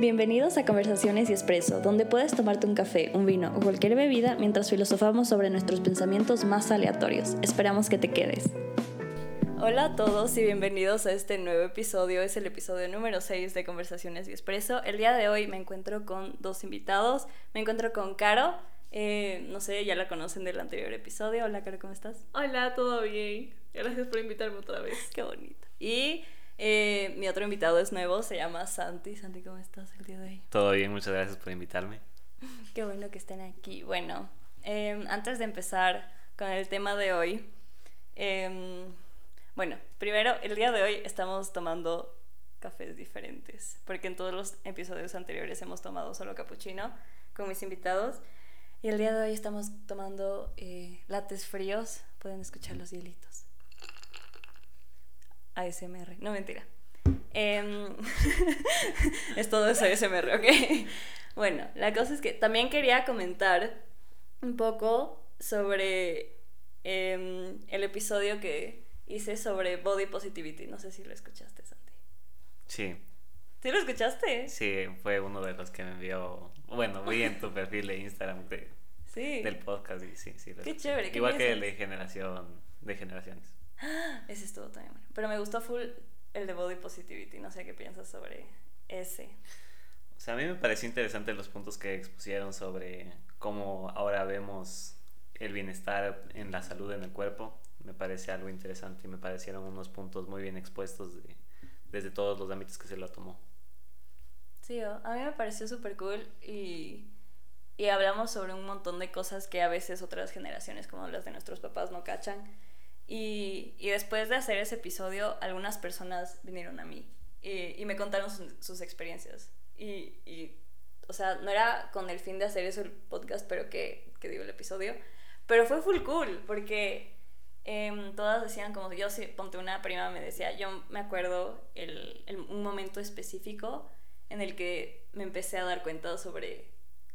Bienvenidos a Conversaciones y Expreso, donde puedes tomarte un café, un vino o cualquier bebida mientras filosofamos sobre nuestros pensamientos más aleatorios. Esperamos que te quedes. Hola a todos y bienvenidos a este nuevo episodio. Es el episodio número 6 de Conversaciones y Expreso. El día de hoy me encuentro con dos invitados. Me encuentro con Caro. Eh, no sé, ya la conocen del anterior episodio. Hola, Caro, ¿cómo estás? Hola, ¿todo bien? Gracias por invitarme otra vez. Qué bonito. Y eh, mi otro invitado es nuevo, se llama Santi. Santi, ¿cómo estás el día de hoy? Todo bien, muchas gracias por invitarme. Qué bueno que estén aquí. Bueno, em, antes de empezar con el tema de hoy, em, bueno, primero, el día de hoy estamos tomando cafés diferentes, porque en todos los episodios anteriores hemos tomado solo capuchino con mis invitados. Y el día de hoy estamos tomando eh, lates fríos. Pueden escuchar los hielitos. ASMR. No, mentira. Em, es todo eso ASMR, ¿ok? Bueno, la cosa es que también quería comentar un poco sobre em, el episodio que hice sobre body positivity. No sé si lo escuchaste, Santi. Sí. ¿Sí lo escuchaste? Sí, fue uno de los que me envió. Bueno, vi en tu perfil de Instagram sí. del podcast y sí, sí. Qué chévere. Igual que el de generación, de generaciones. Ese es todo también bueno. Pero me gustó full el de body positivity. No sé qué piensas sobre ese. O sea, a mí me pareció interesante los puntos que expusieron sobre cómo ahora vemos el bienestar en la salud en el cuerpo. Me parece algo interesante y me parecieron unos puntos muy bien expuestos desde todos los ámbitos que se lo tomó. Sí, a mí me pareció súper cool y, y hablamos sobre un montón de cosas que a veces otras generaciones como las de nuestros papás no cachan y, y, después de hacer ese episodio, algunas personas vinieron a mí y, y me contaron sus, experiencias. Y, y, o sea, no era con el fin de hacer eso el podcast, pero que, que digo el episodio. Pero fue full cool, porque eh, todas decían como yo, si ponte una prima me decía, yo me acuerdo el, el, un momento específico en el que me empecé a dar cuenta sobre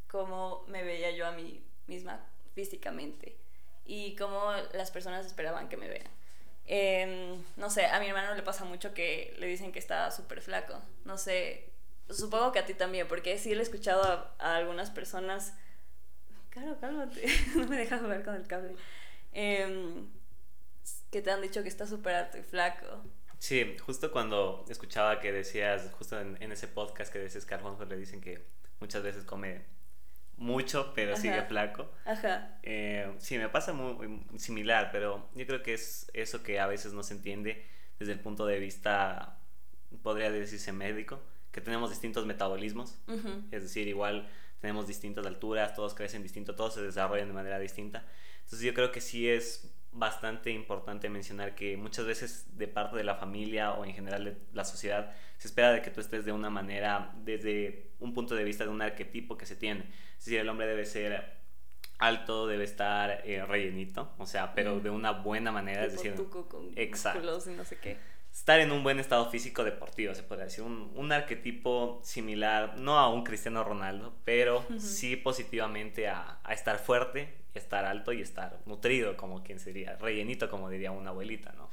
cómo me veía yo a mí misma físicamente y cómo las personas esperaban que me vean. Em, no sé, a mi hermano le pasa mucho que le dicen que está súper flaco. No sé, supongo que a ti también, porque sí le he escuchado a, algunas personas. Claro, cálmate, no me dejas jugar con el cable. Em, que te han dicho que está súper flaco. Sí, justo cuando escuchaba que decías, justo en, ese podcast que decías que a le dicen que muchas veces come mucho, pero sigue flaco. Ajá. Eh, sí, me pasa muy, similar, pero yo creo que es eso que a veces no se entiende desde el punto de vista, podría decirse médico, que tenemos distintos metabolismos, es decir, igual tenemos distintas alturas, todos crecen distinto, todos se desarrollan de manera distinta. Entonces yo creo que sí es bastante importante mencionar que muchas veces de parte de la familia o en general de la sociedad se espera de que tú estés de una manera desde un punto de vista de un arquetipo que se tiene. Es decir, el hombre debe ser alto, debe estar eh, rellenito, o sea, pero de una buena manera, es decir, con exacto. Y no sé qué. Estar en un buen estado físico deportivo, se podría decir, un, un arquetipo similar, no a un Cristiano Ronaldo, pero sí positivamente a, a estar fuerte estar alto y estar nutrido, como quien sería, rellenito, como diría una abuelita, ¿no?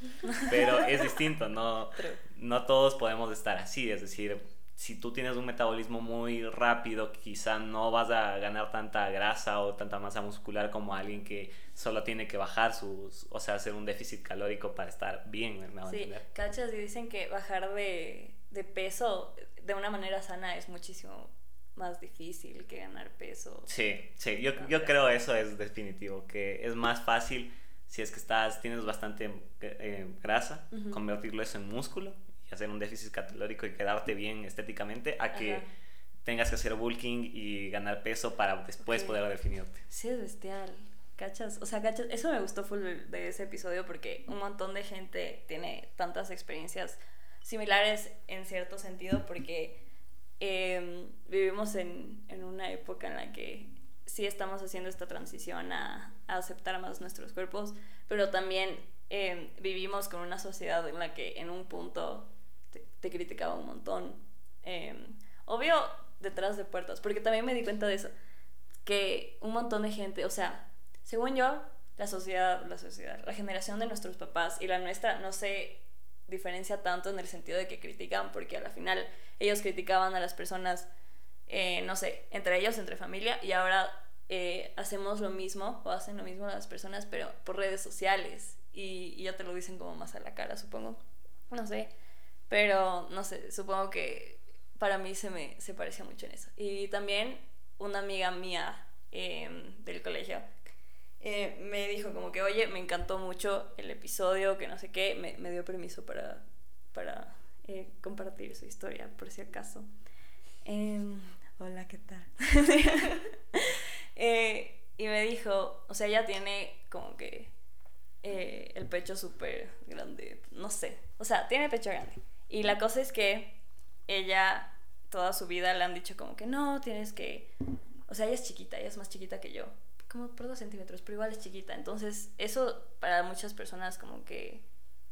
Pero es distinto, no, no todos podemos estar así, es decir, si tú tienes un metabolismo muy rápido, quizá no vas a ganar tanta grasa o tanta masa muscular como alguien que solo tiene que bajar sus, o sea, hacer un déficit calórico para estar bien, ¿me Sí, cachas y dicen que bajar de, de peso de una manera sana es muchísimo más difícil que ganar peso. Sí, sí, yo, yo creo eso es definitivo, que es más fácil si es que estás, tienes bastante eh, grasa, convertirlo eso en músculo y hacer un déficit calórico y quedarte bien estéticamente, a que tengas que hacer bulking y ganar peso para después poder definirte. Sí, es bestial. ¿Cachas? O sea, ¿cachas? Eso me gustó full de ese episodio porque un montón de gente tiene tantas experiencias similares en cierto sentido porque Em, vivimos en, en, una época en la que sí estamos haciendo esta transición a, aceptar más nuestros cuerpos, pero también em, vivimos con una sociedad en la que en un punto te, criticaba un montón. Em, obvio, detrás de puertas, porque también me di cuenta de eso, que un montón de gente, o sea, según yo, la sociedad, la sociedad, la generación de nuestros papás y la nuestra no se diferencia tanto en el sentido de que critican, porque al final ellos criticaban a las personas eh, no sé, entre ellos, entre familia, y ahora eh, hacemos lo mismo, o hacen lo mismo las personas, pero por redes sociales, y, y ya te lo dicen como más a la cara, supongo. No sé, pero no sé, supongo que para mí se me se parecía mucho en eso. Y también una amiga mía em, del colegio eh, me dijo como que, oye, me encantó mucho el episodio, que no sé qué, me, dio permiso para, para eh, compartir su historia, por si acaso. Em, hola, ¿qué tal? Eh, y me dijo, o sea, ella tiene como que el pecho súper grande, no sé, o sea, tiene pecho grande. Y la cosa es que ella toda su vida le han dicho como que no, tienes que, o sea, ella es chiquita, ella es más chiquita que yo, como por dos centímetros, pero igual es chiquita. Entonces, eso para muchas personas como que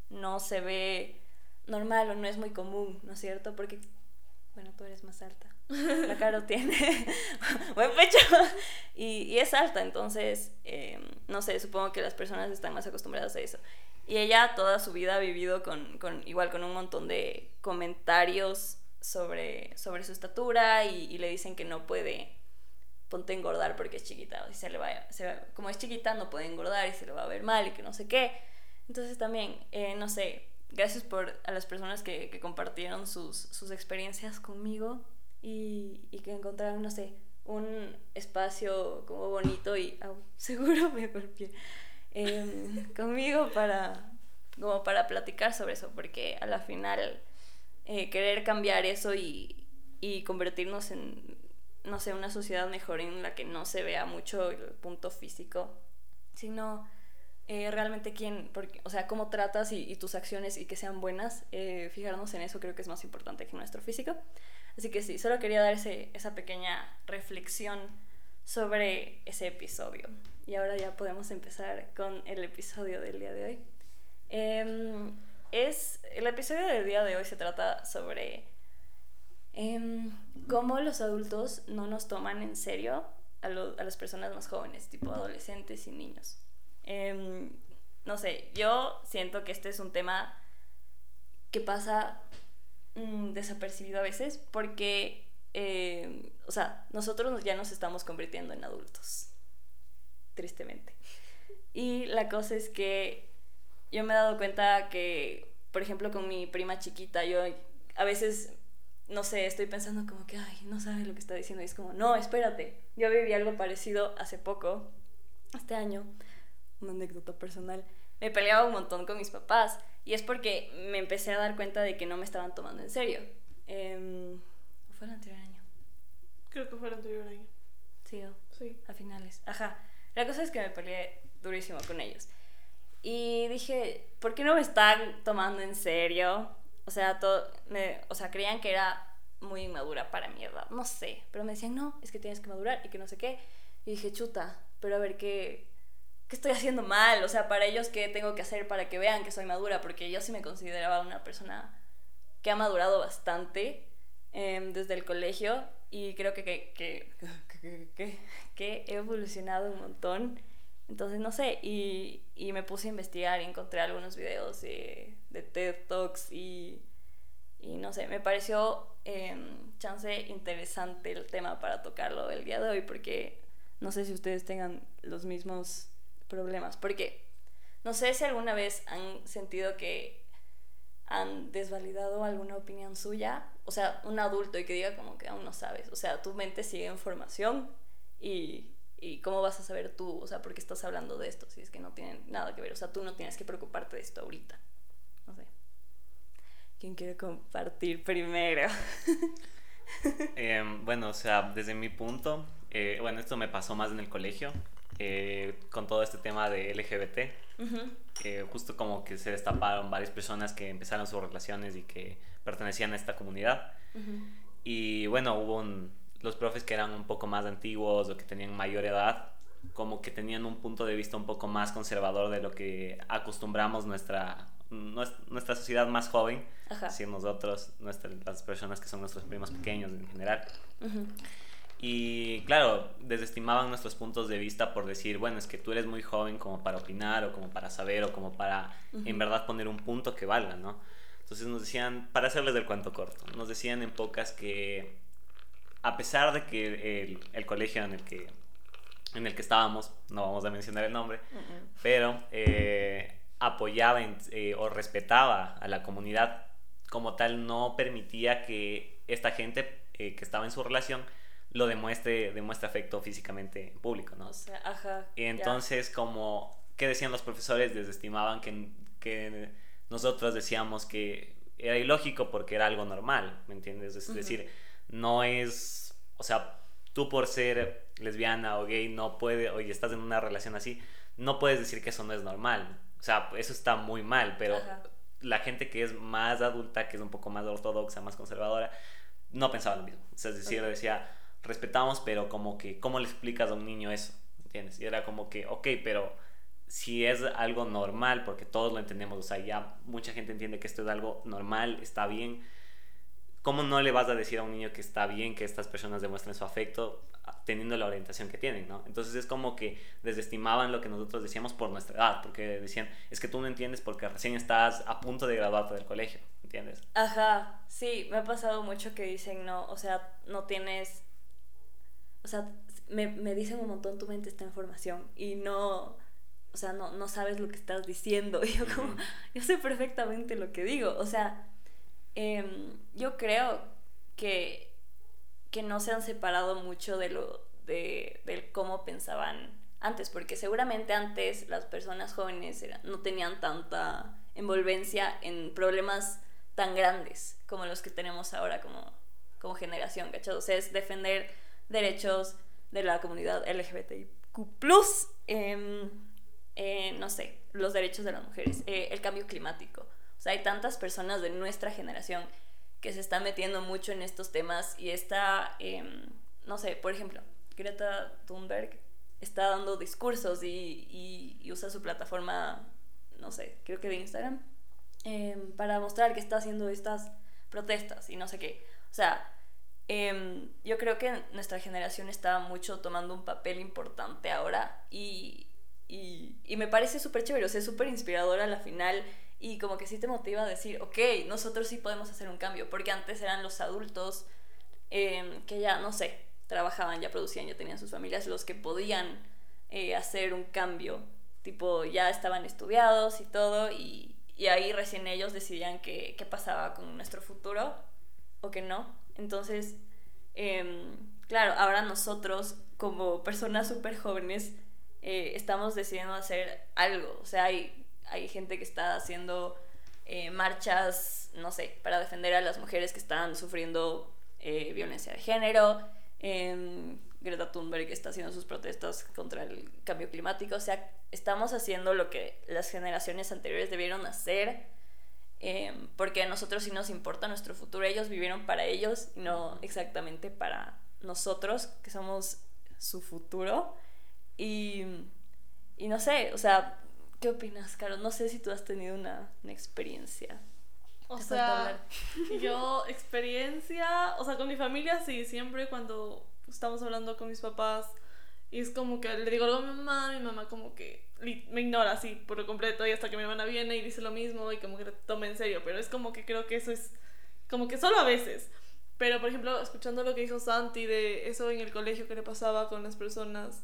no se ve normal o no es muy común, ¿no es cierto? Porque, bueno, tú eres más alta. La Caro tiene buen pecho y, y, es alta, entonces, eh, no sé, supongo que las personas están más acostumbradas a eso. Y ella toda su vida ha vivido con, con igual con un montón de comentarios sobre, sobre su estatura y, y le dicen que no puede ponte a engordar porque es chiquita, o se le va, se como es chiquita no puede engordar y se le va a ver mal y que no sé qué. Entonces también, eh, no sé, gracias por a las personas que, que compartieron sus, sus, experiencias conmigo y, y, que encontraron, no sé, un espacio como bonito y seguro me golpeé eh, conmigo para, como para platicar sobre eso, porque a la final eh, querer cambiar eso y, y convertirnos en no sé, una sociedad mejor en la que no se vea mucho el punto físico, sino eh, realmente quién, porque, o sea, cómo tratas y, tus acciones y que sean buenas, eh, fijarnos en eso creo que es más importante que nuestro físico. Así que sí, solo quería dar esa pequeña reflexión sobre ese episodio. Y ahora ya podemos empezar con el episodio del día de hoy. Em, es, el episodio del día de hoy se trata sobre eh, cómo los adultos no nos toman en serio a, a, las personas más jóvenes, tipo adolescentes y niños. Eh, no sé, yo siento que este es un tema que pasa mmm, desapercibido a veces porque, eh, o sea, nosotros ya nos estamos convirtiendo en adultos, tristemente. Y la cosa es que yo me he dado cuenta que, por ejemplo, con mi prima chiquita, yo a veces no sé, estoy pensando como que, ay, no sabe lo que está diciendo. Y es como, no, espérate. Yo viví algo parecido hace poco, este año, una anécdota personal. Me peleaba un montón con mis papás. Y es porque me empecé a dar cuenta de que no me estaban tomando en serio. Eh, ¿Fue el anterior año? Creo que fue el anterior año. Sí, sí. A finales. Ajá. La cosa es que me peleé durísimo con ellos. Y dije, ¿por qué no me están tomando en serio? O sea, todo, me, o sea, creían que era muy inmadura para mi edad, no sé, pero me decían, no, es que tienes que madurar y que no sé qué. Y dije, chuta, pero a ver qué, qué estoy haciendo mal, o sea, para ellos, ¿qué tengo que hacer para que vean que soy madura? Porque yo sí me consideraba una persona que ha madurado bastante eh, desde el colegio y creo que, que, que, que, que he evolucionado un montón. Entonces, no sé, y, y, me puse a investigar y encontré algunos videos de, de TED Talks y, y, no sé, me pareció eh, chance interesante el tema para tocarlo el día de hoy porque no sé si ustedes tengan los mismos problemas, porque no sé si alguna vez han sentido que han desvalidado alguna opinión suya, o sea, un adulto y que diga como que aún no sabes, o sea, tu mente sigue información y ¿Y cómo vas a saber tú, o sea, por qué estás hablando de esto si es que no tienen nada que ver? O sea, tú no tienes que preocuparte de esto ahorita. No sé. ¿Quién quiere compartir primero? eh, bueno, o sea, desde mi punto, eh, bueno, esto me pasó más en el colegio, eh, con todo este tema de LGBT. Uh -huh. justo como que se destaparon varias personas que empezaron sus relaciones y que pertenecían a esta comunidad. Uh -huh. Y bueno, hubo un los profes que eran un poco más antiguos o que tenían mayor edad, como que tenían un punto de vista un poco más conservador de lo que acostumbramos nuestra, nuestra sociedad más joven, Ajá. si nosotros, nuestra, las personas que son nuestros primos pequeños en general. Uh -huh. Y claro, desestimaban nuestros puntos de vista por decir, bueno, es que tú eres muy joven como para opinar o como para saber o como para uh -huh. en verdad poner un punto que valga, ¿no? Entonces nos decían, para hacerles del cuento corto, nos decían en pocas que a pesar de que el, el, colegio en el que, en el que estábamos, no vamos a mencionar el nombre, pero eh, apoyaba eh, o respetaba a la comunidad como tal, no permitía que esta gente eh, que estaba en su relación lo demuestre, demuestre afecto físicamente en público, ¿no? O ajá. Y entonces, como, ¿qué decían los profesores? Desestimaban que, que nosotros decíamos que era ilógico porque era algo normal, ¿me entiendes? Es decir, no es, o sea, tú por ser lesbiana o gay no puedes, oye, estás en una relación así, no puedes decir que eso no es normal. O sea, eso está muy mal, pero la gente que es más adulta, que es un poco más ortodoxa, más conservadora, no pensaba lo mismo. O sea, es decir, decía, respetamos, pero como que, ¿cómo le explicas a un niño eso? ¿Entiendes? Y era como que, ok, pero si es algo normal, porque todos lo entendemos, o sea, ya mucha gente entiende que esto es algo normal, está bien, ¿cómo no le vas a decir a un niño que está bien que estas personas demuestren su afecto teniendo la orientación que tienen, ¿no? Entonces es como que desestimaban lo que nosotros decíamos por nuestra edad, porque decían, es que tú no entiendes porque recién estás a punto de graduarte del colegio, ¿entiendes? Ajá, sí, me ha pasado mucho que dicen, no, o sea, no tienes, o sea, me, me dicen un montón, tu mente está en formación y no o sea, no, no sabes lo que estás diciendo. Y yo como, yo sé perfectamente lo que digo. O sea, em, yo creo que, que no se han separado mucho de lo, de, de cómo pensaban antes, porque seguramente antes las personas jóvenes no tenían tanta envolvencia en problemas tan grandes como los que tenemos ahora como, como generación, ¿cachai? O sea, es defender derechos de la comunidad LGBTIQ+, eh, eh, no sé, los derechos de las mujeres, eh, el cambio climático. O sea, hay tantas personas de nuestra generación que se están metiendo mucho en estos temas y está, em, no sé, por ejemplo, Greta Thunberg está dando discursos y, y, usa su plataforma, no sé, creo que de Instagram, em, para mostrar que está haciendo estas protestas y no sé qué. O sea, em, yo creo que nuestra generación está mucho tomando un papel importante ahora y, y, me parece súper chévere, o sea, súper inspiradora a la final y como que sí te motiva a decir, ok, nosotros sí podemos hacer un cambio, porque antes eran los adultos em, que ya, no sé, trabajaban, ya producían, ya tenían sus familias, los que podían eh, hacer un cambio, tipo, ya estaban estudiados y todo, y, y ahí recién ellos decidían qué, qué, pasaba con nuestro futuro o que no. Entonces, em, claro, ahora nosotros como personas súper jóvenes, eh, estamos decidiendo hacer algo. O sea, hay, hay gente que está haciendo eh, marchas, no sé, para defender a las mujeres que están sufriendo eh, violencia de género. Em, Greta Thunberg está haciendo sus protestas contra el cambio climático. O sea, estamos haciendo lo que las generaciones anteriores debieron hacer. Em, porque a nosotros sí nos importa nuestro futuro. Ellos vivieron para ellos y no exactamente para nosotros, que somos su futuro. Y, y no sé, o sea, ¿qué opinas, Caro? No sé si tú has tenido una, una experiencia. O sea, yo experiencia, o sea, con mi familia sí, siempre cuando estamos hablando con mis papás y es como que le digo algo a mi mamá, mi mamá como que me ignora así por completo y hasta que mi hermana viene y dice lo mismo y como que toma en serio, pero es como que creo que eso es como que solo a veces. Pero por ejemplo, escuchando lo que dijo Santi de eso en el colegio que le pasaba con las personas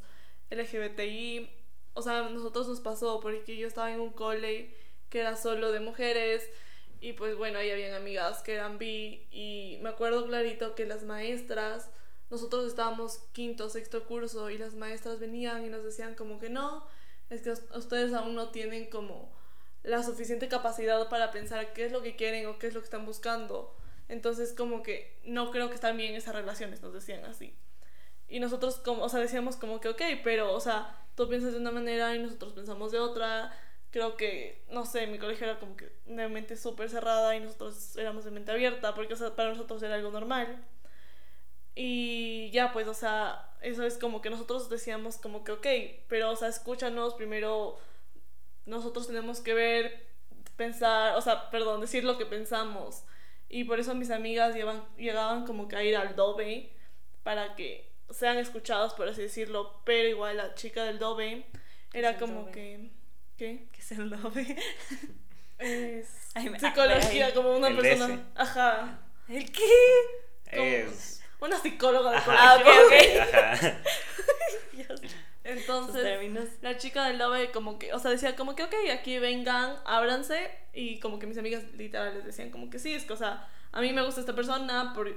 LGBTI. O sea, a nosotros nos pasó porque yo estaba en un cole que era solo de mujeres y pues bueno, ahí habían amigas que eran bi y me acuerdo clarito que las maestras, nosotros estábamos quinto, sexto curso y las maestras venían y nos decían como que no, es que ustedes aún no tienen como la suficiente capacidad para pensar qué es lo que quieren o qué es lo que están buscando. Entonces como que no creo que están bien esas relaciones, nos decían así. Y nosotros, como, o sea, decíamos como que, ok, pero, o sea, tú piensas de una manera y nosotros pensamos de otra. Creo que, no sé, mi colegio era como que de mente súper cerrada y nosotros éramos de mente abierta, porque, o sea, para nosotros era algo normal. Y ya, pues, o sea, eso es como que nosotros decíamos como que, ok, pero, o sea, escúchanos, primero nosotros tenemos que ver, pensar, o sea, perdón, decir lo que pensamos. Y por eso mis amigas llevan, llegaban como que a ir al dobe para que sean escuchados, por así decirlo, pero igual la chica del Dove era como que... ¿Qué? ¿Qué es el Dove? Es psicología, como una persona... Ajá. ¿El qué? Es una psicóloga de Ah, ok, ok. Ajá. Entonces, la chica del Love como que, o sea, decía como que, ok, aquí vengan, ábranse. Y como que mis amigas literales decían como que sí, es que, o sea, a mí me gusta esta persona, por,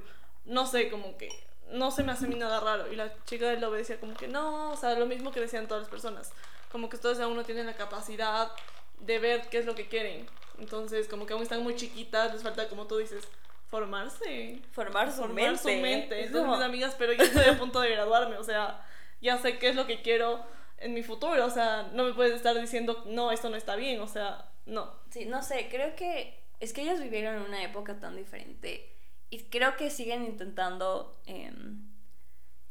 no sé, como que no se me hace a mí nada raro. Y la chica del Love decía como que no, o sea, lo mismo que decían todas las personas. Como que ustedes aún no tienen la capacidad de ver qué es lo que quieren. Entonces, como que aún están muy chiquitas, les falta, como tú dices, formarse. Formar su Formar mente. su mente. Es Entonces, como- mis amigas, pero yo estoy a punto de graduarme, o sea, ya sé qué es lo que quiero en mi futuro, o sea, no me puedes estar diciendo, no, esto no está bien, o sea, no. Sí, no sé, creo que es que ellos vivieron en una época tan diferente y creo que siguen intentando em,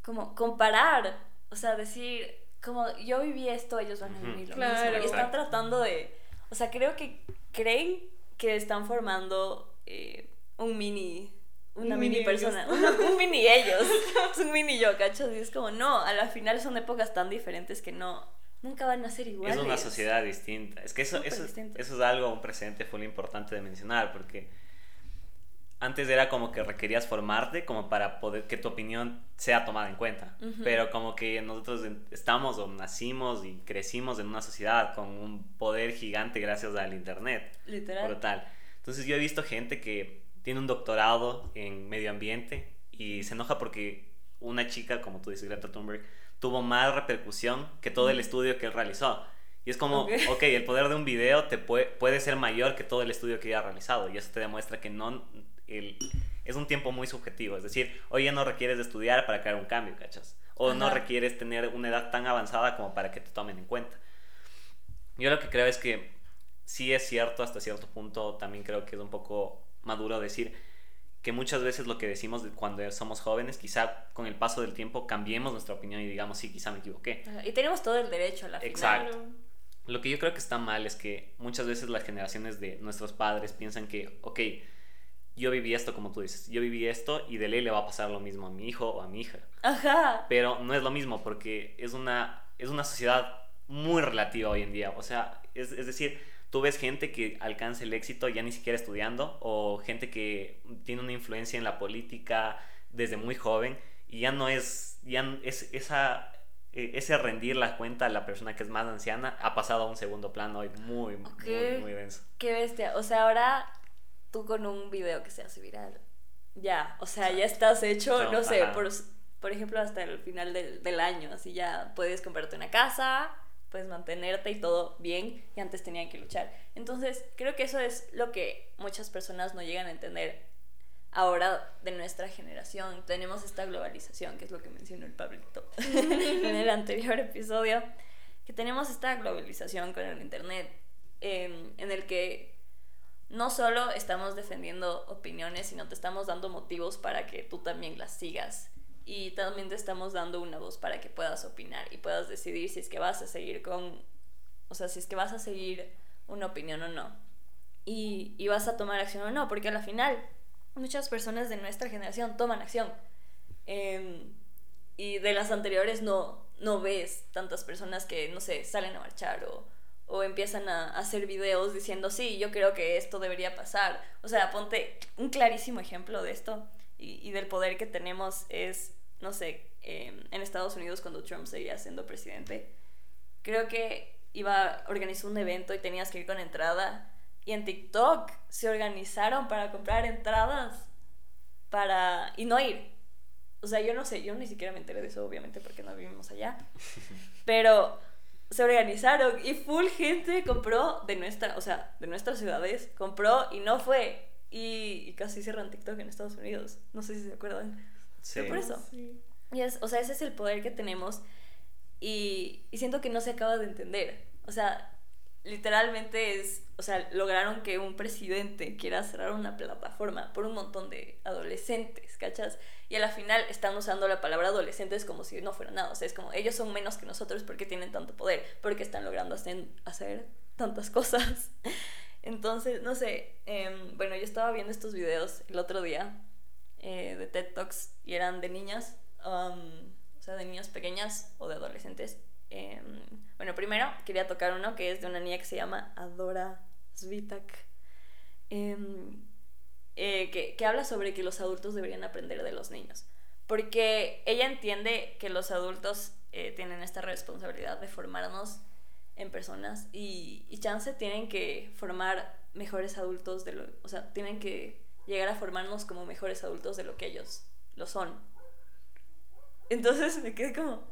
como comparar, o sea, decir, como yo viví esto, ellos van a vivir lo Claro. mismo. Y están Exacto. tratando de, o sea, creo que creen que están formando eh, un mini, una Un mini, mini persona, una- un mini ellos, es un mini yo, ¿cachas? Y es como, no, a la final son épocas tan diferentes que no, nunca van a ser iguales. Es una sociedad distinta. Es que eso, Súper eso, eso es algo, un precedente muy importante de mencionar, porque antes era como que requerías formarte como para poder que tu opinión sea tomada en cuenta. Ujú. Pero como que nosotros estamos o nacimos y crecimos en una sociedad con un poder gigante gracias al Internet. Literal. Brutal. Entonces yo he visto gente que tiene un doctorado en medio ambiente y se enoja porque una chica, como tú dices, Greta Thunberg, tuvo más repercusión que todo el estudio que él realizó. Y es como, Ok. ok, el poder de un video te puede, puede ser mayor que todo el estudio que ella ha realizado. Y eso te demuestra que no, el, es un tiempo muy subjetivo. Es decir, hoy ya no requieres de estudiar para crear un cambio, ¿cachas? O no requieres tener una edad tan avanzada como para que te tomen en cuenta. Yo lo que creo es que sí es cierto hasta cierto punto, también creo que es un poco maduro decir que muchas veces lo que decimos de cuando somos jóvenes, quizá con el paso del tiempo cambiemos nuestra opinión y digamos, sí, quizá me equivoqué. Ajá, Y tenemos todo el derecho a la final. Exacto. Lo que yo creo que está mal es que muchas veces las generaciones de nuestros padres piensan que, ok, yo viví esto como tú dices, yo viví esto y de ley le va a pasar lo mismo a mi hijo o a mi hija. Ajá. Pero no es lo mismo porque es una, es una sociedad muy relativa hoy en día. O sea, es, es decir, tú ves gente que alcanza el éxito ya ni siquiera estudiando o gente que tiene una influencia en la política desde muy joven y ya no es, ya es esa, eh, ese rendir la cuenta a la persona que es más anciana ha pasado a un segundo plano hoy muy, Ok. muy, muy denso. Qué bestia. O sea, ahora tú con un video que se hace viral. Ya, o sea, ya estás hecho, No, no sé, ajá. por, por ejemplo, hasta el final del, del año. Así ya puedes comprarte una casa, puedes mantenerte y todo bien. Y antes tenían que luchar. Entonces, creo que eso es lo que muchas personas no llegan a entender ahora de nuestra generación. Tenemos esta globalización, que es lo que mencionó el Pablito en el anterior episodio, que tenemos esta globalización con el Internet, em, en el que no solo estamos defendiendo opiniones, sino te estamos dando motivos para que tú también las sigas. Y también te estamos dando una voz para que puedas opinar y puedas decidir si es que vas a seguir con, o sea, si es que vas a seguir una opinión o no. Y, y vas a tomar acción o no, porque al final muchas personas de nuestra generación toman acción. Em, y de las anteriores no, no ves tantas personas que, no sé, salen a marchar o, o empiezan a, a hacer videos diciendo, sí, yo creo que esto debería pasar. O sea, ponte un clarísimo ejemplo de esto y, y del poder que tenemos es, no sé, em, en Estados Unidos cuando Trump seguía siendo presidente, creo que iba, organizó un evento y tenías que ir con entrada y en TikTok se organizaron para comprar entradas para y no ir. O sea, yo no sé, yo ni siquiera me enteré de eso, obviamente, porque no vivimos allá. Pero se organizaron y full gente compró de nuestra, o sea, de nuestras ciudades, compró y no fue. Y, y casi cierran TikTok en Estados Unidos. No sé si se acuerdan. Sí. por eso. Sí. Y es, o sea, ese es el poder que tenemos y, y siento que no se acaba de entender. O sea, literalmente es, o sea, lograron que un presidente quiera cerrar una plataforma por un montón de adolescentes, ¿cachas? Y a la final están usando la palabra adolescentes como si no fuera nada. O sea, es como ellos son menos que nosotros porque tienen tanto poder, porque están logrando hacer, hacer tantas cosas. Entonces, no sé, em, bueno, yo estaba viendo estos videos el otro día eh, de TED Talks y eran de niñas, um, o sea, de niñas pequeñas o de adolescentes. Em, bueno, primero quería tocar uno que es de una niña que se llama Adora Svitak, em, eh, que, que habla sobre que los adultos deberían aprender de los niños. porque ella entiende que los adultos eh, tienen esta responsabilidad de formarnos en personas y, y chance tienen que formar mejores adultos de lo, o sea, tienen que llegar a formarnos como mejores adultos de lo que ellos lo son. Entonces me quedé como,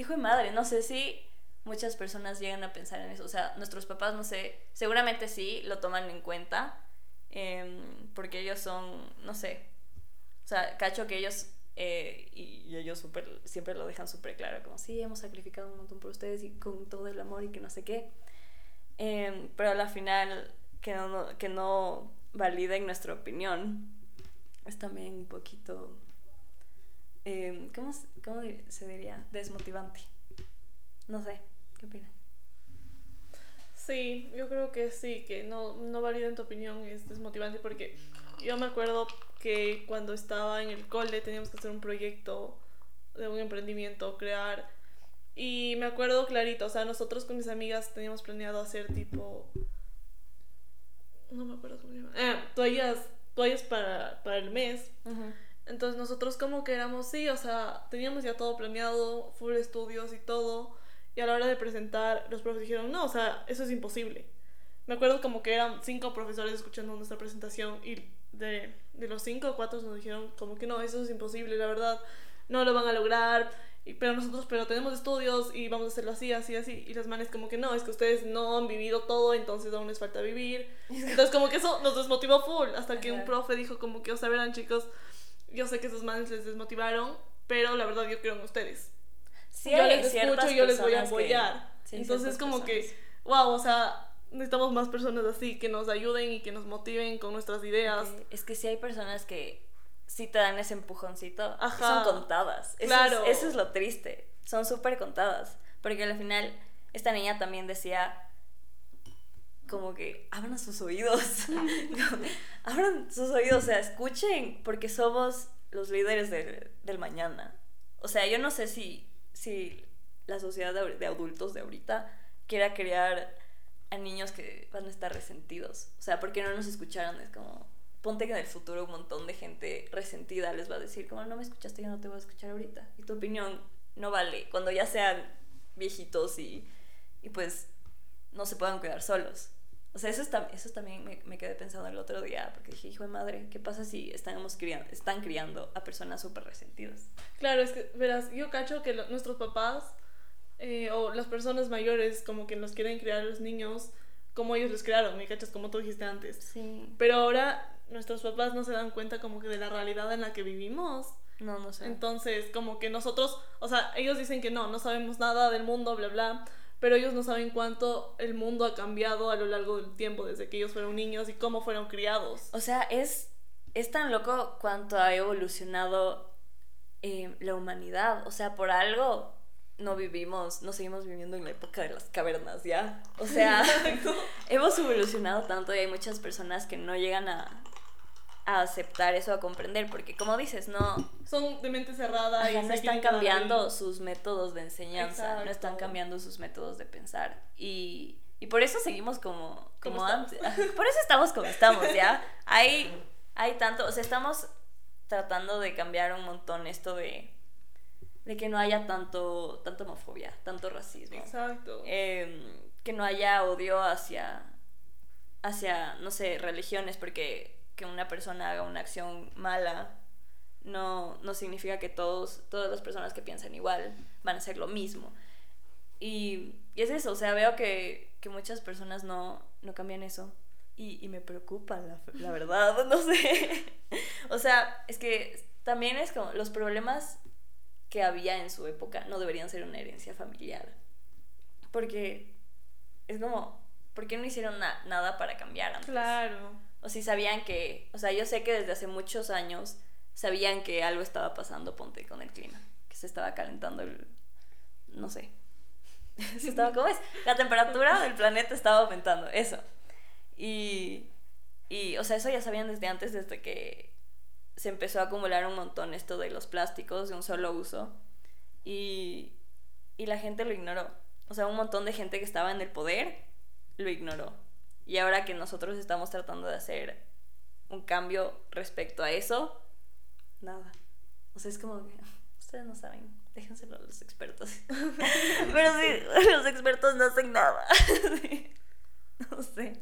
hijo de madre, no sé si muchas personas llegan a pensar en eso. O sea, nuestros papás, no sé, seguramente sí lo toman en cuenta, em, porque ellos son, no sé, o sea, cacho que ellos, eh, y, ellos super, siempre lo dejan súper claro, como, sí, hemos sacrificado un montón por ustedes y con todo el amor y que no sé qué. Em, pero a la final, que no, que no validen nuestra opinión, es también un poquito, em, ¿cómo, ¿cómo se diría? Desmotivante. No sé, ¿qué opinas? Sí, yo creo que sí, que no, no validen tu opinión es desmotivante porque yo me acuerdo que cuando estaba en el cole teníamos que hacer un proyecto de un emprendimiento, crear. Y me acuerdo clarito, o sea, nosotros con mis amigas teníamos planeado hacer tipo... No me acuerdo cómo se llama. Eh, toallas, toallas para, para el mes. Entonces nosotros como que éramos, sí, o sea, teníamos ya todo planeado, full estudios y todo. Y a la hora de presentar, los profes dijeron, no, o sea, eso es imposible. Me acuerdo como que eran cinco profesores escuchando nuestra presentación y de, de los cinco o cuatro nos dijeron como que no, eso es imposible, la verdad, no lo van a lograr. Y, pero nosotros, pero tenemos estudios y vamos a hacerlo así, así, así. Y las manes como que no, es que ustedes no han vivido todo, entonces aún les falta vivir. Entonces como que eso nos desmotivó full, hasta que un profe dijo como que, o sea, verán chicos, yo sé que esos manes les desmotivaron, pero la verdad yo creo en ustedes yo les escucho y yo les voy a apoyar. Entonces, como que, wow, o sea, necesitamos más personas así que nos ayuden y que nos motiven con nuestras ideas. Es que si hay personas que sí te dan ese empujoncito, son contadas. claro. eso es lo triste. Son súper contadas. Porque al final, esta niña también decía como que abran sus oídos. abran sus oídos, o sea, escuchen, porque somos los líderes del mañana. O sea, yo no sé si si la sociedad de, adultos de ahorita quiera crear a niños que van a estar resentidos. O sea, porque no nos escucharon? Es como, ponte que en el futuro un montón de gente resentida les va a decir, como no me escuchaste, yo no te voy a escuchar ahorita. Y tu opinión no vale cuando ya sean viejitos y, y pues no se puedan quedar solos. O sea, eso, está, eso también me, me, quedé pensando el otro día, porque dije, hijo de madre, ¿qué pasa si estamos criando, están criando a personas súper resentidas? Claro, es que, verás, yo cacho que nuestros papás eh, o las personas mayores como que nos quieren criar a los niños como ellos los crearon, ¿me cachas? Como tú dijiste antes. Sí. Pero ahora nuestros papás no se dan cuenta como que de la realidad en la que vivimos. No, no sé. Entonces, como que nosotros, o sea, ellos dicen que no, no sabemos nada del mundo, bla, bla pero ellos no saben cuánto el mundo ha cambiado a lo largo del tiempo, desde que ellos fueron niños y cómo fueron criados. O sea, es, es tan loco cuánto ha evolucionado eh, la humanidad. O sea, por algo no vivimos, no seguimos viviendo en la época de las cavernas, ¿ya? O sea, hemos evolucionado tanto y hay muchas personas que no llegan a, a aceptar eso, a comprender, porque como dices, no... Son de mente cerrada y no están cambiando sus métodos de enseñanza, no están cambiando sus métodos de pensar. Y, y por eso seguimos como, como antes. Por eso estamos como estamos, ¿ya? Hay, hay tanto, o sea, estamos tratando de cambiar un montón esto de, de que no haya tanto, tanto homofobia, tanto racismo. Exacto. Em, que no haya odio hacia, hacia, no sé, religiones, porque que una persona haga una acción mala no, no significa que todos, todas las personas que piensan igual van a hacer lo mismo. Y, y es eso, o sea, veo que, que muchas personas no, no cambian eso. Y, y me preocupa, la, la verdad, no sé. o sea, es que también es como los problemas que había en su época no deberían ser una herencia familiar. Porque es como, ¿por qué no hicieron nada para cambiar antes? Claro o si sabían que, o sea, yo sé que desde hace muchos años sabían que algo estaba pasando, ponte, con el clima, que se estaba calentando el, no sé, estaba, ¿cómo es? La temperatura del planeta estaba aumentando, eso. Y, y, o sea, eso ya sabían desde antes, desde que se empezó a acumular un montón esto de los plásticos de un solo uso. Y, y la gente lo ignoró. O sea, un montón de gente que estaba en el poder lo ignoró. Y ahora que nosotros estamos tratando de hacer un cambio respecto a eso, nada. O sea, es como que ustedes no saben, déjenselo a los expertos. Pero sí, los expertos no hacen nada. No sé.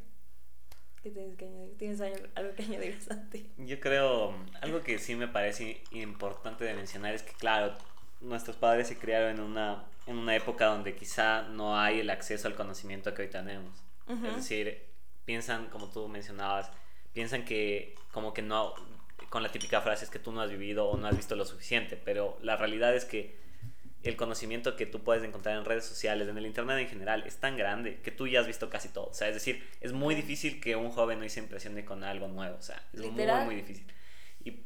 ¿Qué tienes que añadir? ¿Tienes algo que añadir, Santi? Yo creo, algo que sí me parece importante de mencionar es que, claro, nuestros padres se criaron en una, en una época donde quizá no hay el acceso al conocimiento que hoy tenemos. Es decir, piensan, como tú mencionabas, piensan que como que no, con la típica frase es que tú no has vivido o no has visto lo suficiente, pero la realidad es que el conocimiento que tú puedes encontrar en redes sociales, en el internet en general, es tan grande que tú ya has visto casi todo. O sea, es decir, es muy difícil que un joven no se impresione con algo nuevo. O sea, es muy, muy difícil. Y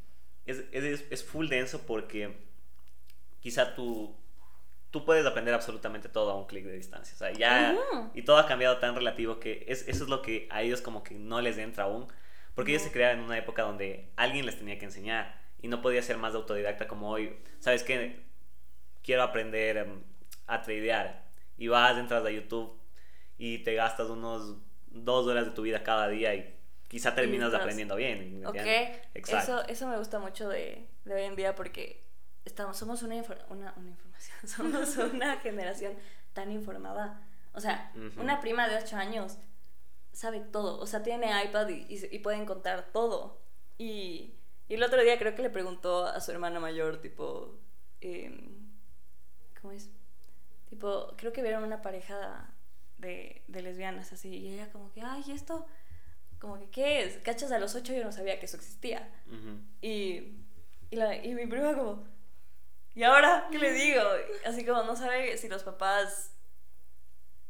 es, es, es, full denso porque quizá tú, tú puedes aprender absolutamente todo a un clic de distancia. O sea, ya. Y todo ha cambiado tan relativo que es, eso es lo que a ellos como que no les entra aún. Porque ellos se crearon en una época donde alguien les tenía que enseñar y no podía ser más autodidacta como hoy. ¿Sabes qué? quiero aprender em, a tradear. Y vas, entras a YouTube y te gastas unos dos horas de tu vida cada día y quizá terminas aprendiendo bien. Ok, Eso, eso me gusta mucho de, de, hoy en día porque estamos, somos una, una, una somos una generación tan informada. O sea, una prima de 8 años sabe todo, o sea, tiene iPad y, y, pueden contar todo. Y, y, el otro día creo que le preguntó a su hermana mayor, tipo, eh, ¿Cómo es? Tipo, creo que vieron una pareja de, de lesbianas así, y ella como que, ay, esto, como que, ¿qué es? Cachas a los ocho yo no sabía que eso existía. y, y, la, y mi prima como, ¿y ahora qué le digo? Así como no sabe si los papás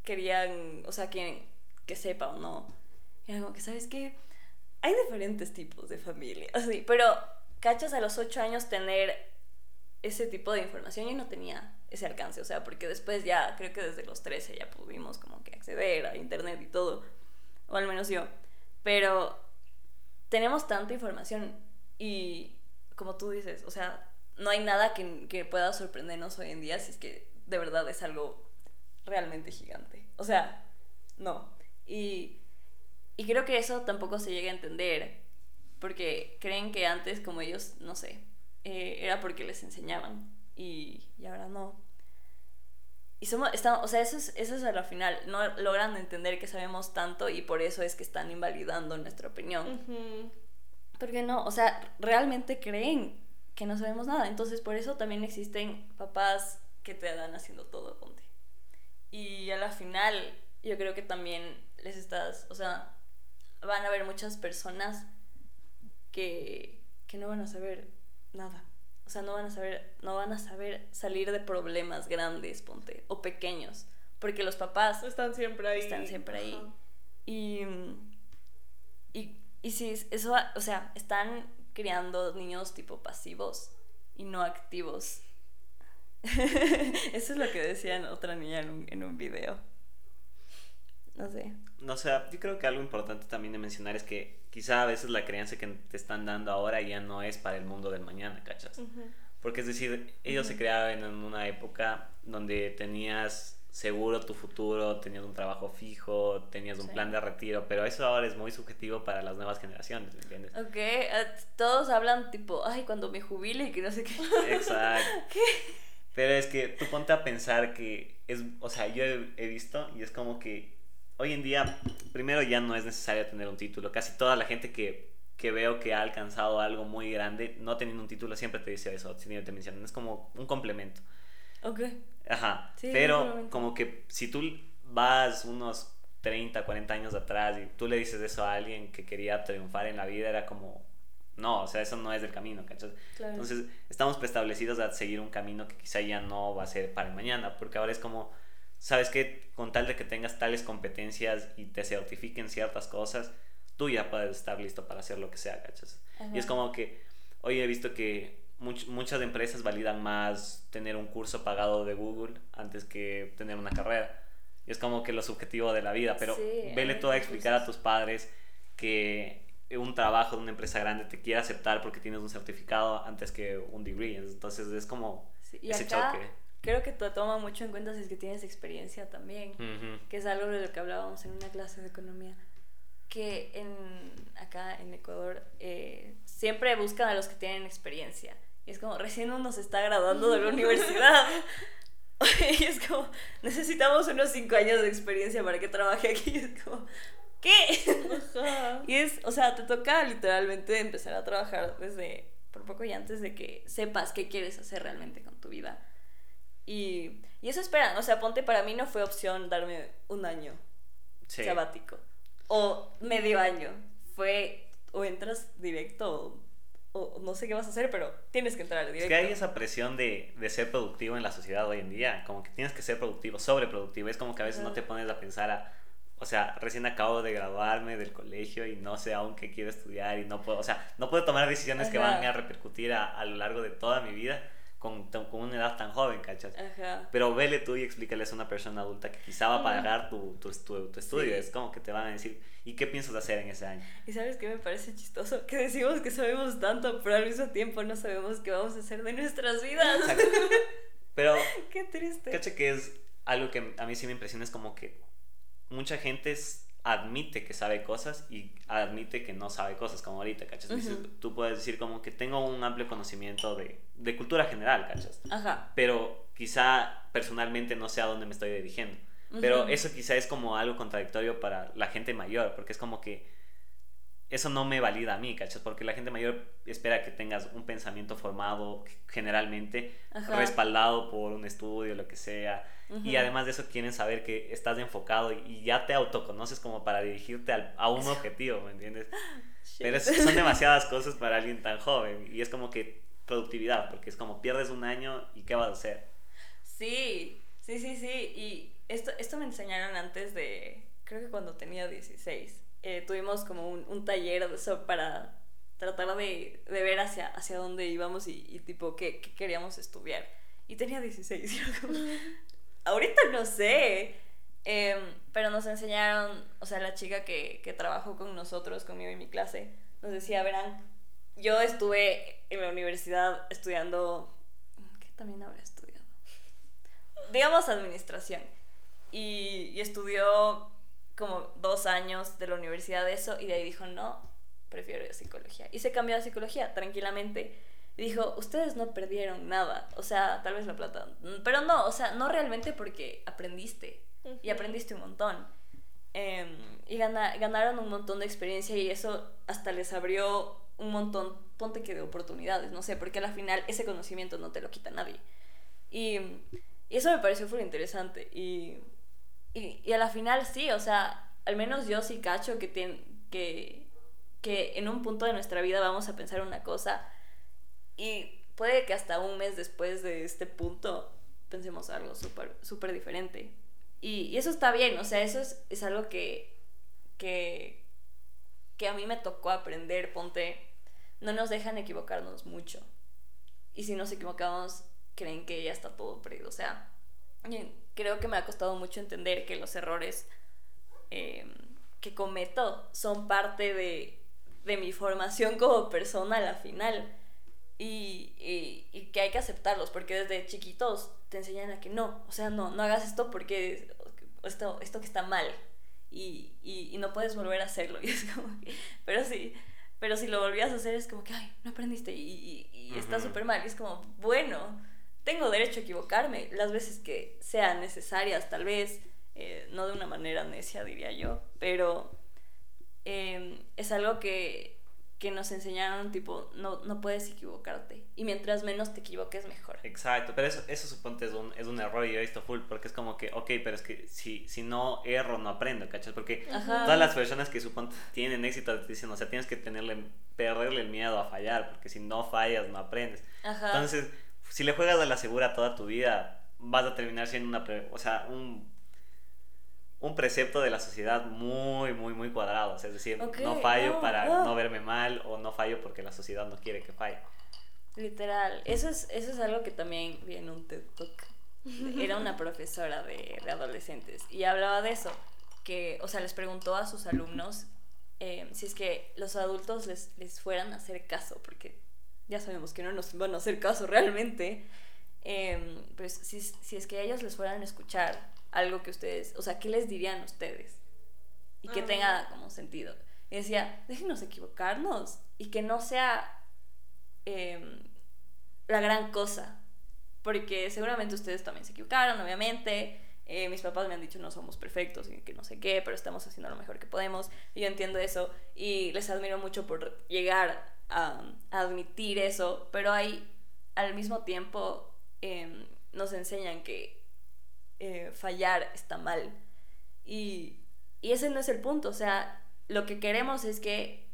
querían, o sea, quieren que sepa o no. Y como que, ¿sabes qué? Hay diferentes tipos de familia, así, pero cachas a los ocho años tener ese tipo de información y no tenía ese alcance, o sea, porque después ya, creo que desde los 13 ya pudimos como que acceder a internet y todo, o al menos yo, pero tenemos tanta información y como tú dices, o sea, no hay nada que, que pueda sorprendernos hoy en día si es que de verdad es algo realmente gigante, o sea, no, y, y creo que eso tampoco se llega a entender, porque creen que antes como ellos, no sé, eh, era porque les enseñaban y, y ahora no. Y somos, estamos, o sea, eso es, eso es a la final, no logran entender que sabemos tanto y por eso es que están invalidando nuestra opinión. Porque no, o sea, realmente creen que no sabemos nada. Entonces, por eso también existen papás que te dan haciendo todo, ponte. Y a la final, yo creo que también les estás, o sea, van a haber muchas personas que, que no van a saber nada. O sea, no van a saber, no van a saber salir de problemas grandes, ponte, o pequeños, porque los papás están siempre ahí. Están siempre ahí. Y, y, y si eso, o sea, están criando niños tipo pasivos y no activos. eso es lo que decían otra niña en un, en un video. No sé. No sé, yo creo que algo importante también de mencionar es que quizá a veces la crianza que te están dando ahora ya no es para el mundo del mañana, ¿cachas? Porque es decir, ellos se creaban en una época donde tenías seguro tu futuro, tenías un trabajo fijo, tenías un plan de retiro, pero eso ahora es muy subjetivo para las nuevas generaciones, ¿me entiendes? Ok, todos hablan tipo, ay, cuando me jubile y que no sé qué. Exacto. ¿Qué? Pero es que tú ponte a pensar que es, o sea, yo he visto y es como que hoy en día, primero ya no es necesario tener un título. Casi toda la gente que, que veo que ha alcanzado algo muy grande, no teniendo un título, siempre te dice eso, si te mencionan. Es como un complemento. Ok. Ajá. Pero como que si tú vas unos 30, 40 años atrás y tú le dices eso a alguien que quería triunfar en la vida, era como, no, o sea, eso no es el camino, ¿cachai? Entonces, estamos preestablecidos a seguir un camino que quizá ya no va a ser para el mañana, porque ahora es como sabes que con tal de que tengas tales competencias y te certifiquen ciertas cosas, tú ya puedes estar listo para hacer lo que sea, ¿cachas? Y es como que hoy he visto que muchas empresas validan más tener un curso pagado de Google antes que tener una carrera. Y es como que lo subjetivo de la vida, pero vele todo a explicar a tus padres que un trabajo de una empresa grande te quiere aceptar porque tienes un certificado antes que un degree. Entonces es como ese choque creo que te toma mucho en cuenta si es que tienes experiencia también, que es algo de lo que hablábamos en una clase de economía, que en, acá en Ecuador eh, siempre buscan a los que tienen experiencia Y es como, recién uno se está graduando de la universidad. y es como, necesitamos unos cinco años de experiencia para que trabaje aquí. Y es como, ¿qué? y es, o sea, te toca literalmente empezar a trabajar desde por poco y antes de que sepas qué quieres hacer realmente con tu vida. Y, y eso esperan, o sea, ponte, para mí no fue opción darme un año sabático o medio año. Fue o entras directo o, no sé qué vas a hacer, pero tienes que entrar directo. Es que hay esa presión de, de, ser productivo en la sociedad hoy en día, como que tienes que ser productivo, sobreproductivo. Es como que a veces no te pones a pensar a o sea, recién acabo de graduarme del colegio y no sé aún qué quiero estudiar y no puedo, o sea, no puedo tomar decisiones que van a repercutir a, a, lo largo de toda mi vida con, con una edad tan joven, ¿cachas? Ajá. Pero vele tú y explícales a una persona adulta que quizá va a pagar tu, tu, tu, estudio. Es como que te van a decir, ¿y qué piensas hacer en ese año? Y sabes qué me parece chistoso? Que decimos que sabemos tanto, pero al mismo tiempo no sabemos qué vamos a hacer de nuestras vidas. Pero... qué triste. Cacha que es algo que a mí sí me impresiona, es como que mucha gente admite que sabe cosas y admite que no sabe cosas, como ahorita, ¿cachas? Tú puedes decir como que tengo un amplio conocimiento de, de cultura general, ¿cachas? Ajá. Pero quizá personalmente no sé a dónde me estoy dirigiendo. Pero eso quizá es como algo contradictorio para la gente mayor, porque es como que eso no me valida a mí, ¿cachas? Porque la gente mayor espera que tengas un pensamiento formado generalmente, respaldado por un estudio, lo que sea y además de eso quieren saber que estás enfocado y ya te autoconoces como para dirigirte a un objetivo, ¿me entiendes? Pero son demasiadas cosas para alguien tan joven y es como que productividad, porque es como pierdes un año y ¿qué vas a hacer? Sí, sí, sí, sí. Y esto, esto me enseñaron antes de, creo que cuando tenía 16. Eh, tuvimos como un, un taller para tratar de, de, ver hacia, hacia dónde íbamos y, y tipo qué, qué, queríamos estudiar. Y tenía 16. ahorita no sé. Em, pero nos enseñaron, o sea, la chica que, que trabajó con nosotros, conmigo en mi clase, nos decía, verán, yo estuve en la universidad estudiando, ¿qué también habrá estudiado? Digamos administración. Y, y estudió como dos años de la universidad de eso y de ahí dijo, no, prefiero psicología. Y se cambió a psicología tranquilamente dijo, ustedes no perdieron nada, o sea, tal vez la plata, pero no, o sea, no realmente porque aprendiste y aprendiste un montón. Em, y ganaron un montón de experiencia y eso hasta les abrió un montón, ponte que de oportunidades, no sé, porque al final ese conocimiento no te lo quita nadie. Y, y eso me pareció muy interesante. Y, y, y, a la final sí, o sea, al menos yo sí cacho que, que, que en un punto de nuestra vida vamos a pensar una cosa y puede que hasta un mes después de este punto pensemos algo súper super diferente. Y, y, eso está bien, o sea, eso es, es algo que, que, que a mí me tocó aprender, ponte, no nos dejan equivocarnos mucho. Y si nos equivocamos, creen que ya está todo perdido. O sea, creo que me ha costado mucho entender que los errores em, que cometo son parte de, de mi formación como persona a la final y, y, que hay que aceptarlos, porque desde chiquitos te enseñan a que no, o sea, no, no hagas esto porque esto, esto que está mal y, y, no puedes volver a hacerlo. Y es como pero sí, pero si lo volvías a hacer es como que, ay, no aprendiste y, y está súper mal. Y es como, bueno, tengo derecho a equivocarme las veces que sean necesarias, tal vez, eh, no de una manera necia, diría yo, pero em, es algo que que nos enseñaron, tipo, no, no puedes equivocarte. Y mientras menos te equivoques, mejor. Exacto, pero eso, eso suponte es un, es un error y yo he visto full, porque es como que, ok, pero es que si, si no erro, no aprendo, ¿cachas? Porque todas las personas que suponte tienen éxito te dicen, o sea, tienes que tenerle, perderle el miedo a fallar, porque si no fallas, no aprendes. Entonces, si le juegas a la segura toda tu vida, vas a terminar siendo una, o sea, un un precepto de la sociedad muy, muy, muy cuadrado. es decir, no fallo para no verme mal o no fallo porque la sociedad no quiere que falle. Literal. Eso es, eso es algo que también vi en un TED Talk. Era una profesora de, de, adolescentes y hablaba de eso. Que, o sea, les preguntó a sus alumnos eh, si es que los adultos les, les fueran a hacer caso, porque ya sabemos que no nos van a hacer caso realmente. Eh, pues si, si es que ellos les fueran a escuchar algo que ustedes, o sea, ¿qué les dirían ustedes? Y que tenga ah. como sentido. Y decía, déjenos equivocarnos y que no sea, em, la gran cosa. Porque seguramente ustedes también se equivocaron, obviamente. Eh, mis papás me han dicho no somos perfectos y que no sé qué, pero estamos haciendo lo mejor que podemos. Y yo entiendo eso y les admiro mucho por llegar a, admitir eso, pero hay al mismo tiempo em, nos enseñan que eh, fallar está mal. Y, y ese no es el punto, o sea, lo que queremos es que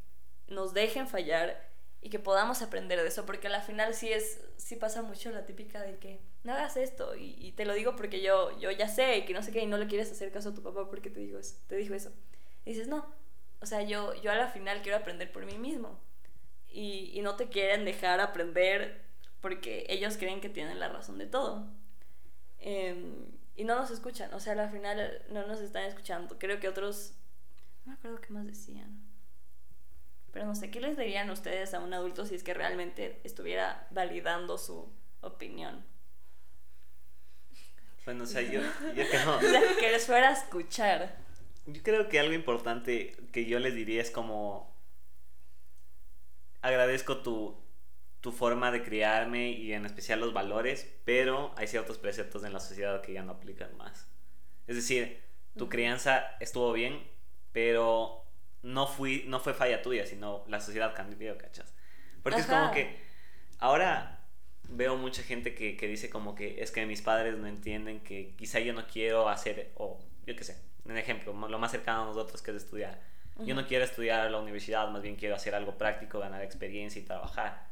nos dejen fallar y que podamos aprender de eso, porque al final sí es, sí pasa mucho la típica de que no hagas esto y, te lo digo porque yo, yo ya sé que no sé qué y no le quieres hacer caso a tu papá porque te digo eso, te dijo eso. Y dices, no, o sea, yo, yo a la final quiero aprender por mí mismo y, y no te quieren dejar aprender porque ellos creen que tienen la razón de todo. Em, y no nos escuchan, o sea, al final no nos están escuchando. Creo que otros, no me acuerdo qué más decían. Pero no sé, ¿qué les dirían ustedes a un adulto si es que realmente estuviera validando su opinión? Bueno, o sea, yo, yo creo... que les fuera a escuchar. Yo creo que algo importante que yo les diría es como... Agradezco tu, tu forma de criarme y en especial los valores, pero hay ciertos preceptos en la sociedad que ya no aplican más. Es decir, tu crianza estuvo bien, pero no, fui, no fue falla tuya, sino la sociedad cambió, ¿cachas? Porque es como que ahora veo mucha gente que, que, dice como que es que mis padres no entienden que quizá yo no quiero hacer, o yo qué sé, un ejemplo, lo más cercano a nosotros que es estudiar. Yo no quiero estudiar a la universidad, más bien quiero hacer algo práctico, ganar experiencia y trabajar.